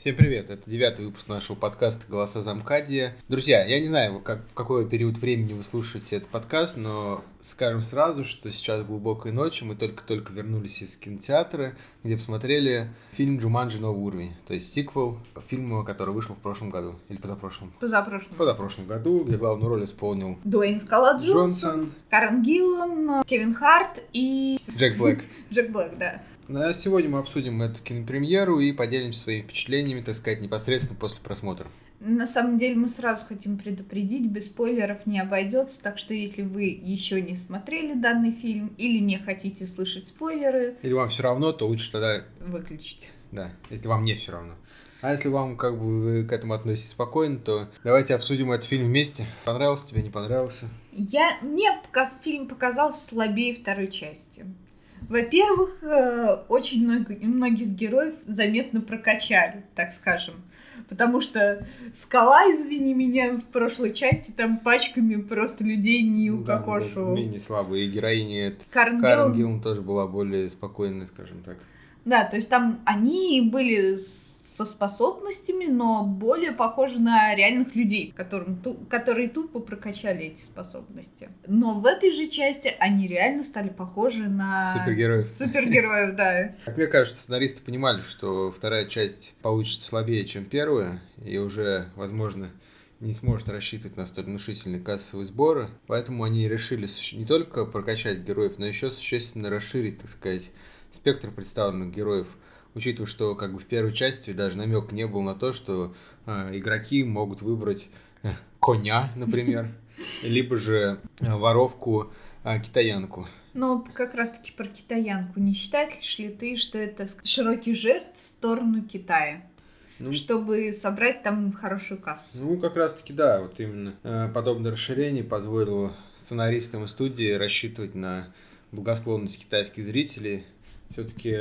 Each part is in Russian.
Всем привет, это девятый выпуск нашего подкаста «Голоса Замкадия». Друзья, я не знаю, как, в какой период времени вы слушаете этот подкаст, но скажем сразу, что сейчас глубокой ночи, мы только-только вернулись из кинотеатра, где посмотрели фильм «Джуманджи. Новый уровень», то есть сиквел фильма, который вышел в прошлом году, или позапрошлом? Позапрошлом. Позапрошлом году, где главную роль исполнил Дуэйн Скала Джонсон, Джонсон, Карен Гиллан, Кевин Харт и Джек Блэк. Джек Блэк, да. Сегодня мы обсудим эту кинопремьеру и поделимся своими впечатлениями, так сказать, непосредственно после просмотра. На самом деле мы сразу хотим предупредить, без спойлеров не обойдется, так что если вы еще не смотрели данный фильм или не хотите слышать спойлеры, Или вам все равно, то лучше тогда, выключите. да, если вам не все равно. А если вам как бы вы к этому относитесь спокойно, то давайте обсудим этот фильм вместе. Понравился тебе, не понравился? Я, мне пока фильм показался слабее второй части. Во-первых, э, очень много, многих героев заметно прокачали, так скажем. Потому что скала, извини меня, в прошлой части там пачками просто людей не Ну Да, укокошивал. менее слабые. И Карен Гиллан- Гиллан тоже была более спокойной, скажем так. Да, то есть там они были с- со способностями, но более похожи на реальных людей, которым, которые тупо прокачали эти способности. Но в этой же части они реально стали похожи на Супергероев. супергероев, да. Как мне кажется, сценаристы понимали, что вторая часть получится слабее, чем первая, и уже, возможно, не сможет рассчитывать на столь внушительные кассовые сборы. Поэтому они решили не только прокачать героев, но еще существенно расширить, так сказать, спектр представленных героев. Учитывая, что как бы в первой части даже намек не был на то, что э, игроки могут выбрать э, коня, например, либо же э, воровку э, китаянку. Но как раз-таки про китаянку. Не считаешь ли ты, что это широкий жест в сторону Китая? Ну, Чтобы собрать там хорошую кассу. Ну, как раз-таки, да, вот именно э, подобное расширение позволило сценаристам и студии рассчитывать на благосклонность китайских зрителей. Все-таки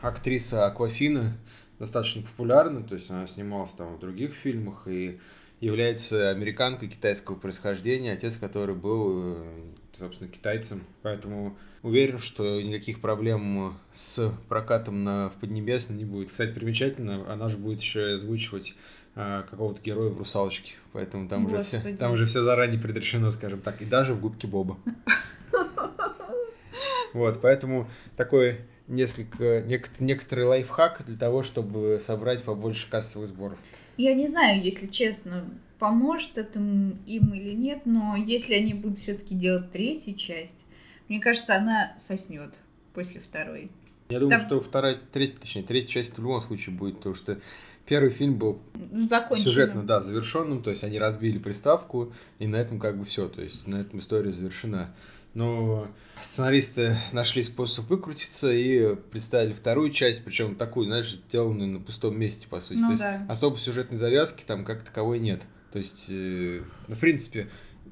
актриса Аквафина достаточно популярна, то есть она снималась там в других фильмах и является американкой китайского происхождения, отец которой был, э, собственно, китайцем. Поэтому уверен, что никаких проблем с прокатом на в Поднебесной не будет. Кстати, примечательно, она же будет еще озвучивать а, какого-то героя в «Русалочке». Поэтому там уже, все, там уже все заранее предрешено, скажем так. И даже в «Губке Боба». Вот, поэтому такой несколько, нек- некоторый лайфхак для того, чтобы собрать побольше кассовых сборов. Я не знаю, если честно, поможет это им или нет, но если они будут все-таки делать третью часть, мне кажется, она соснет после второй. Я думаю, Там- что вторая, третья, точнее, третья часть в любом случае будет, потому что первый фильм был Закончено. сюжетно, да, завершенным, то есть они разбили приставку, и на этом как бы все, то есть на этом история завершена. Но сценаристы нашли способ выкрутиться и представили вторую часть, причем такую, знаешь, сделанную на пустом месте, по сути. Ну то есть да. особо сюжетной завязки там как таковой нет. То есть, э, ну, в принципе,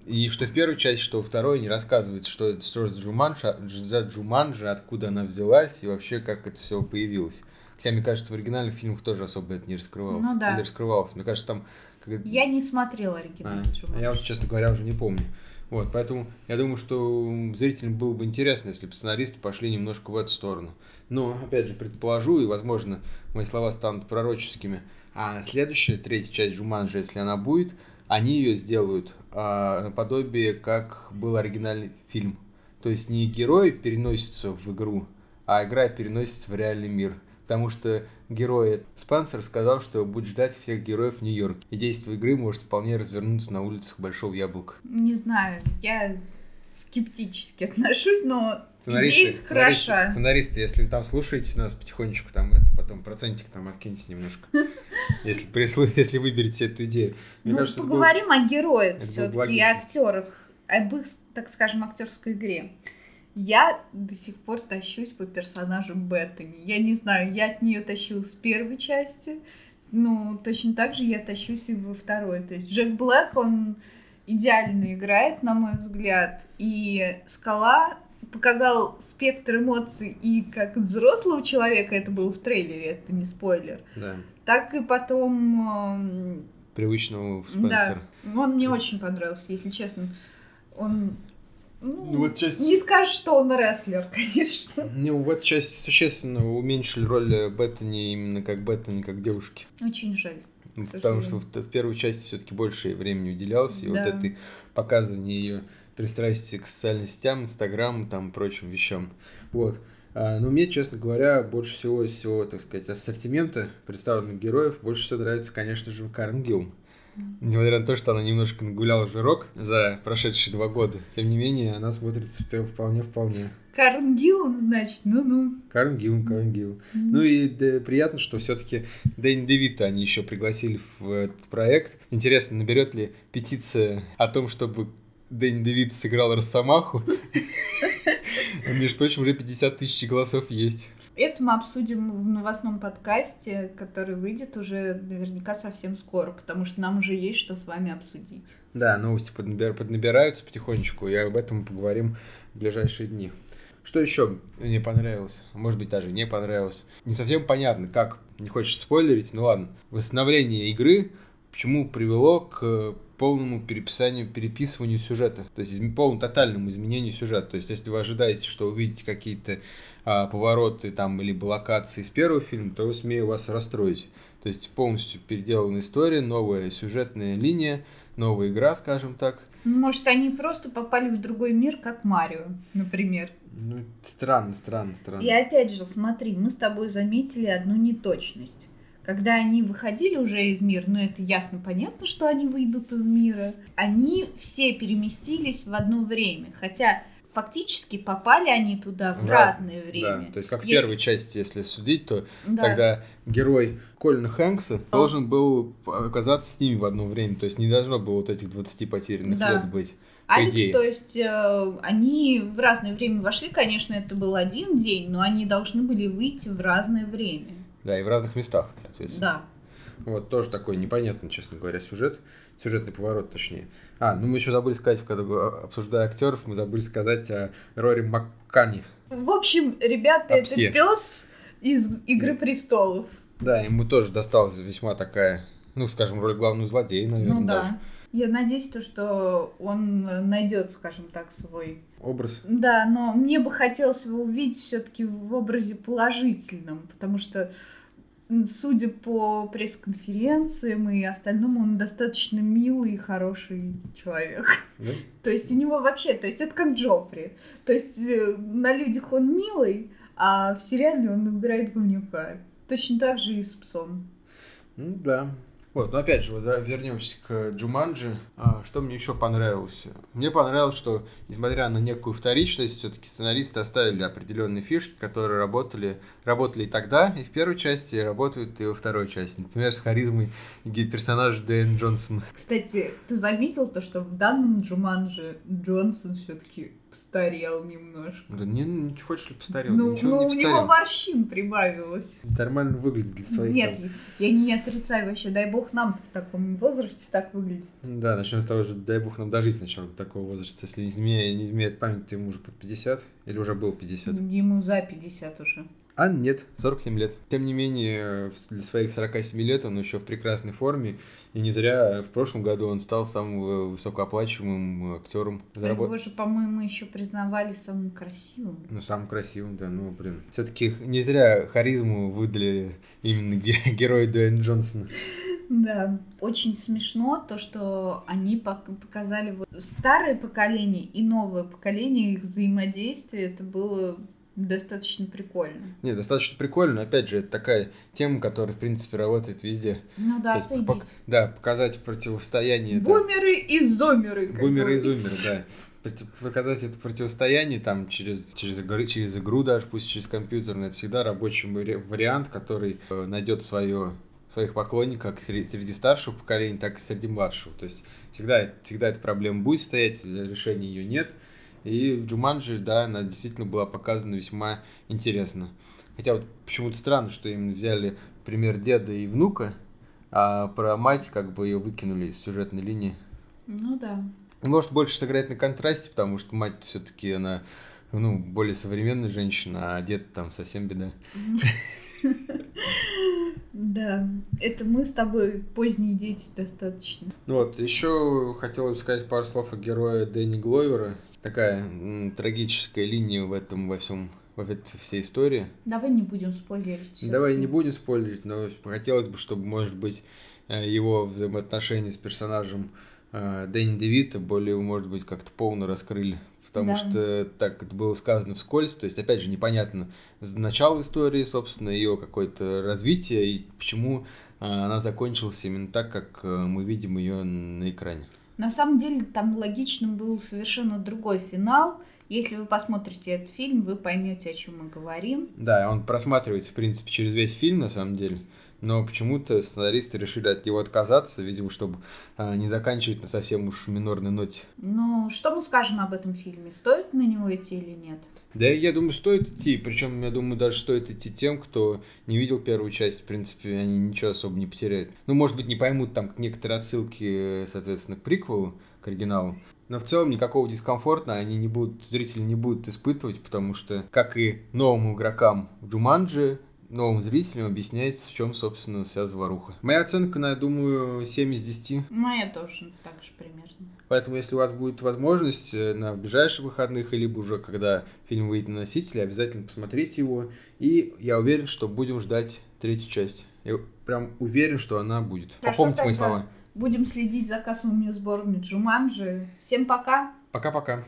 и что в первой части, что во второй не рассказывается, что это Джуманджи, за Джуманджи, откуда она взялась и вообще как это все появилось. Хотя, мне кажется, в оригинальных фильмах тоже особо это не раскрывалось. Ну да. Или раскрывалось. Мне кажется, там... как- Я не смотрела оригинальный а я вот, честно говоря, уже не помню. Вот, поэтому я думаю, что зрителям было бы интересно, если бы сценаристы пошли немножко в эту сторону. Но, опять же, предположу, и, возможно, мои слова станут пророческими. А следующая, третья часть Джуманджи, если она будет, они ее сделают а, наподобие, как был оригинальный фильм. То есть не герой переносится в игру, а игра переносится в реальный мир. Потому что герой Спенсер сказал, что будет ждать всех героев в Нью-Йорке. И действие игры может вполне развернуться на улицах Большого Яблока. Не знаю, я скептически отношусь, но Сценаристы, идея сценаристы, хороша. сценаристы, если вы там слушаете нас потихонечку, там это потом процентик там откиньте немножко. Если, прислу- если выберете эту идею. Мне Ну, кажется, это был- поговорим о героях все-таки, логично. актерах, об их, так скажем, актерской игре. Я до сих пор тащусь по персонажу Беттани. Я не знаю, я от нее тащилась с первой части, ну, точно так же я тащусь и во второй. То есть Джек Блэк, он идеально играет, на мой взгляд, и Скала показал спектр эмоций и как взрослого человека, это было в трейлере, это не спойлер, Да, так и потом эм, привычного Спенсера. да, он мне очень понравился, если честно. Он Ну, вот часть- Не скажешь, что он рестлер, конечно. Ну, в этой части существенно уменьшили роль Беттани именно как Беттани, как девушки. Очень жаль. Ну, Потому что в, в первой части все-таки больше времени уделялось, и вот Да. это показывание ее пристрастия к социальным сетям, Инстаграму, там, прочим вещам. Вот. А, но мне, честно говоря, больше всего из всего, так сказать, ассортимента представленных героев больше всего нравится, конечно же, Карен Гилм. Несмотря на то, что она немножко нагуляла жирок за прошедшие два года, тем не менее, она смотрится вполне-вполне. Карн Гиллан, значит, ну-ну. Гилм, Карен Гилм. Ну и да, приятно, что все-таки Дэнни Девита они еще пригласили в этот проект. Интересно, наберет ли петиция о том, чтобы Дэнни Девит сыграл Росомаху? Между прочим, уже 50 тысяч голосов есть. Это мы обсудим в новостном подкасте, который выйдет уже наверняка совсем скоро, потому что нам уже есть что с вами обсудить. Да, новости поднабир- поднабираются потихонечку, и об этом поговорим в ближайшие дни. Что еще мне понравилось? Может быть, даже не понравилось. Не совсем понятно, как, не хочешь спойлерить, ну ладно. Восстановление игры почему привело к полному переписанию, переписыванию сюжета. То есть полному тотальному изменению сюжета. То есть если вы ожидаете, что увидите какие-то а, повороты там либо локации из первого фильма, то смею вас расстроить. То есть полностью переделанная история, новая сюжетная линия, новая игра, скажем так. Ну, Может, они просто попали в другой мир, как Марио, например. Ну, странно, странно, странно. И опять же, смотри, мы с тобой заметили одну неточность. Когда они выходили уже из мира, ну это ясно, понятно, что они выйдут из мира, они все переместились в одно время. Хотя фактически попали они туда в, раз- разное время. Да, то есть как в Если- первой части, если судить, то Да. тогда герой Колина Хэнкса должен был оказаться с ними в одно время. То есть не должно было вот этих 20 потерянных Да. лет быть. Алекс, идее. то есть э, они в разное время вошли, конечно, это был один день, но они должны были выйти в разное время. Да, и в разных местах, соответственно. Да. Вот тоже такой непонятный, честно говоря, сюжет. Сюжетный поворот, точнее. А, ну мы еще забыли сказать, когда го- обсуждая актеров, мы забыли сказать о Рори Маккани. В общем, ребята, А это пес из Игры престолов. Да, ему тоже досталась весьма такая, ну, скажем, роль главного злодея, наверное, ну да. даже. Я надеюсь, то, что он найдет, скажем так, свой. Образ. Да, но мне бы хотелось его увидеть все-таки в образе положительном, потому что, судя по пресс-конференциям и остальному, он достаточно милый и хороший человек. Да? То есть у него вообще, то есть это как Джоффри. То есть э, на людях он милый, а в сериале он играет говнюка. Точно так же и с псом. Ну да. Вот, но опять же, вернемся к Джуманджи. А, что мне еще понравилось? Мне понравилось, что, несмотря на некую вторичность, все-таки сценаристы оставили определенные фишки, которые работали, работали и тогда, и в первой части, и работают и во второй части. Например, с харизмой персонажа Дэйн Джонсон. Кстати, ты заметил то, что в данном Джуманже Джонсон все-таки постарел немножко. Да не, не хочешь ли постарел? Ну, Ничего ну, он у не него постарел. морщин прибавилось. Нормально выглядит для своих Нет, там. я не отрицаю вообще. Дай бог нам в таком возрасте так выглядеть. Да, начнем с того же, дай бог нам дожить сначала до такого возраста. Если не изменяет, не изменяет память, то ему уже под 50 или уже был 50. Ему за 50 уже. А нет, 47 лет. Тем не менее, для своих 47 лет он еще в прекрасной форме. И не зря в прошлом году он стал самым э, высокооплачиваемым актером. Его же, по-моему, еще признавали самым красивым. Ну, самым красивым, да, ну, блин. Все-таки не зря харизму выдали именно ге- герою Дуэйн Джонсона. Да. Очень смешно то, что они пок- показали вот старое поколение и новое поколение, их взаимодействие. Это было достаточно прикольно. Не, достаточно прикольно. Опять же, это такая тема, которая, в принципе, работает везде. Ну да, есть пок- да, показать противостояние. Бумеры и зомеры. Бумеры и зумеры, да. Показать это противостояние там через, через, игры, через игру даже, пусть через компьютерную, это всегда рабочий вари- вариант, который э, найдет свое, своих поклонников как среди, старшего поколения, так и среди младшего. То есть всегда, всегда эта проблема будет стоять, решения ее нет. И в Джуманджи, да, она действительно была показана весьма интересно. Хотя вот почему-то странно, что именно взяли пример деда и внука, а про мать как бы ее выкинули из сюжетной линии. Ну да. Может больше сыграть на контрасте, потому что мать все-таки она ну, более современная женщина, а дед там совсем беда. Да, это мы с тобой поздние дети достаточно. Ну вот, еще хотел бы сказать пару слов о герое Дэнни Гловера. Такая трагическая линия в этом во всем в этой всей истории. Давай не будем спойлерить. Давай не будем спойлерить, но хотелось бы, чтобы, может быть, э, его взаимоотношения с персонажем э, Дэнни Девита более, может быть, как-то полно раскрыли. Потому Да. что так это было сказано вскользь, то есть, опять же, непонятно начало истории, собственно, ее какое-то развитие и почему э, она закончилась именно так, как мы видим ее на экране. На самом деле там логичным был совершенно другой финал. Если вы посмотрите этот фильм, вы поймете, о чем мы говорим. Да, он просматривается, в принципе, через весь фильм, на самом деле. Но почему-то сценаристы решили от него отказаться, видимо, чтобы э, не заканчивать на совсем уж минорной ноте. Ну, что мы скажем об этом фильме? Стоит на него идти или нет? Да, я думаю, стоит идти. Причем, я думаю, даже стоит идти тем, кто не видел первую часть. В принципе, они ничего особо не потеряют. Ну, может быть, не поймут там некоторые отсылки, соответственно, к приквелу, к оригиналу. Но в целом никакого дискомфорта они не будут, зрители не будут испытывать, потому что, как и новым игрокам в Джуманджи, новым зрителям объясняется, в чем, собственно, вся заваруха. Моя оценка, на, я думаю, 7 из 10. Моя тоже так же примерно. Поэтому, если у вас будет возможность э, на ближайших выходных, либо уже когда фильм выйдет на носителе, обязательно посмотрите его. И я уверен, что будем ждать третью часть. Я прям уверен, что она будет. Хорошо, Попомните мои слова. Будем следить за кассовыми сборами Джуманджи. Всем пока! Пока-пока.